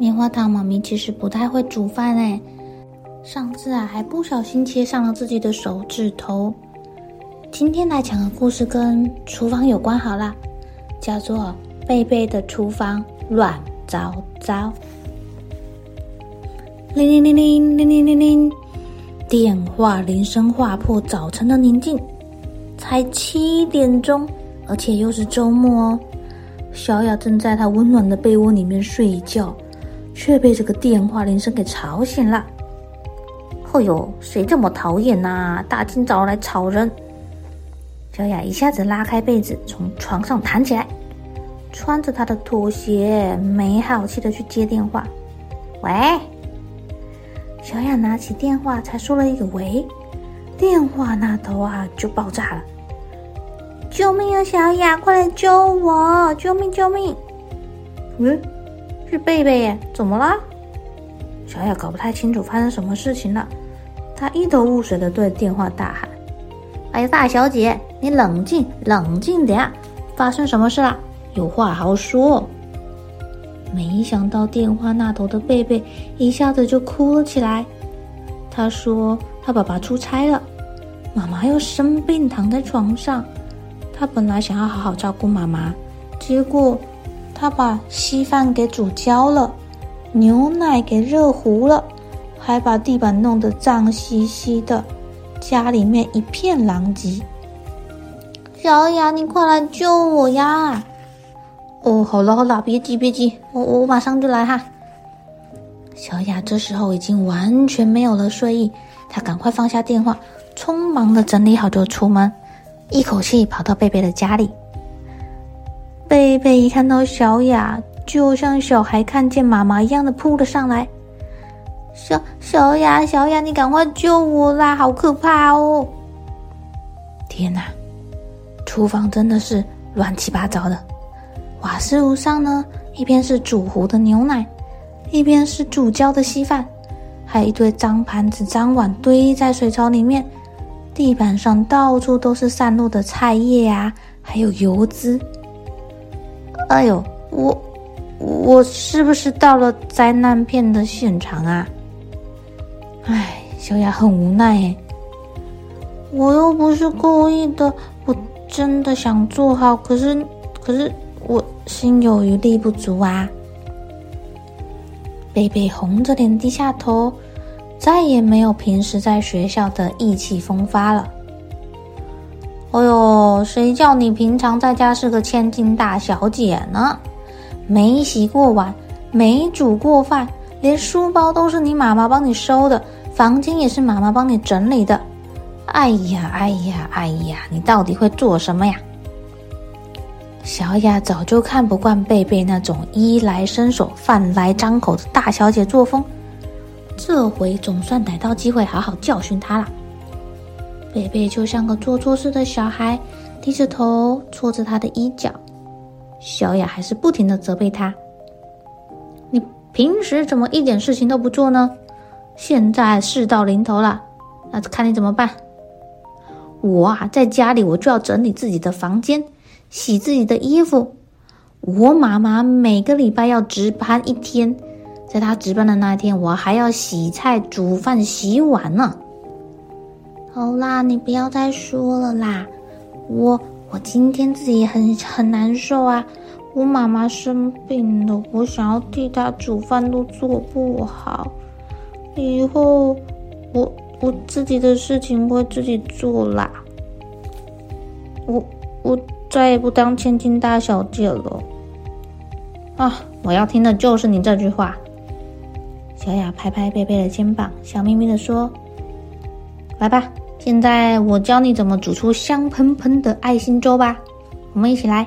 棉花糖妈咪其实不太会煮饭哎，上次啊还不小心切伤了自己的手指头。今天来讲个故事跟厨房有关好啦，叫做《贝贝的厨房乱糟糟》。铃铃铃铃铃铃铃铃，电话铃声划破早晨的宁静。才七点钟，而且又是周末哦。小雅正在她温暖的被窝里面睡觉。却被这个电话铃声给吵醒了。哎呦，谁这么讨厌呐？大清早来吵人！小雅一下子拉开被子，从床上弹起来，穿着她的拖鞋，没好气的去接电话。喂，小雅拿起电话，才说了一个喂，电话那头啊就爆炸了！救命啊，小雅，快来救我！救命，救命！嗯。是贝贝耶，怎么了？小雅搞不太清楚发生什么事情了，她一头雾水的对电话大喊：“哎呀，大小姐，你冷静，冷静点，发生什么事了？有话好说。”没想到电话那头的贝贝一下子就哭了起来。他说：“他爸爸出差了，妈妈又生病躺在床上，他本来想要好好照顾妈妈，结果……”他把稀饭给煮焦了，牛奶给热糊了，还把地板弄得脏兮兮的，家里面一片狼藉。小雅，你快来救我呀！哦，好了好了，别急别急，我我马上就来哈。小雅这时候已经完全没有了睡意，她赶快放下电话，匆忙的整理好就出门，一口气跑到贝贝的家里。贝贝一看到小雅，就像小孩看见妈妈一样的扑了上来。小小雅，小雅，你赶快救我啦！好可怕哦！天哪，厨房真的是乱七八糟的。瓦斯炉上呢，一边是煮糊的牛奶，一边是煮焦的稀饭，还有一堆脏盘子、脏碗堆在水槽里面。地板上到处都是散落的菜叶啊，还有油脂。哎呦，我我是不是到了灾难片的现场啊？哎，小雅很无奈哎。我又不是故意的，我真的想做好，可是可是我心有余力不足啊。贝贝红着脸低下头，再也没有平时在学校的意气风发了。哦，谁叫你平常在家是个千金大小姐呢？没洗过碗，没煮过饭，连书包都是你妈妈帮你收的，房间也是妈妈帮你整理的。哎呀，哎呀，哎呀，你到底会做什么呀？小雅早就看不惯贝贝那种衣来伸手、饭来张口的大小姐作风，这回总算逮到机会好好教训她了。贝贝就像个做错事的小孩，低着头搓着他的衣角。小雅还是不停的责备他：“你平时怎么一点事情都不做呢？现在事到临头了，那看你怎么办。”我啊，在家里我就要整理自己的房间，洗自己的衣服。我妈妈每个礼拜要值班一天，在她值班的那一天，我还要洗菜、煮饭、洗碗呢。好啦，你不要再说了啦！我我今天自己很很难受啊，我妈妈生病了，我想要替她煮饭都做不好。以后我我自己的事情会自己做啦。我我再也不当千金大小姐了。啊！我要听的就是你这句话。小雅拍拍贝贝的肩膀，笑眯眯地说：“来吧，现在我教你怎么煮出香喷喷的爱心粥吧。我们一起来。”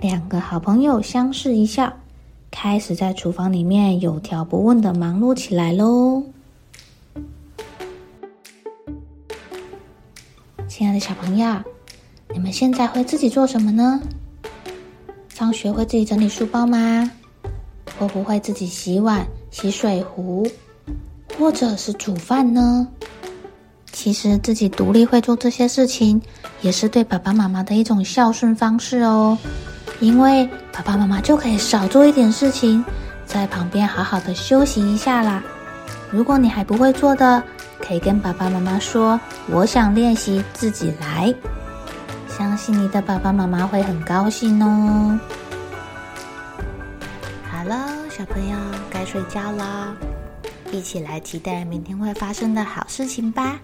两个好朋友相视一笑，开始在厨房里面有条不紊的忙碌起来喽。亲爱的小朋友，你们现在会自己做什么呢？上学会自己整理书包吗？会不会自己洗碗、洗水壶，或者是煮饭呢？其实自己独立会做这些事情，也是对爸爸妈妈的一种孝顺方式哦。因为爸爸妈妈就可以少做一点事情，在旁边好好的休息一下啦。如果你还不会做的，可以跟爸爸妈妈说：“我想练习，自己来。”相信你的爸爸妈妈会很高兴哦。好了，小朋友该睡觉了，一起来期待明天会发生的好事情吧。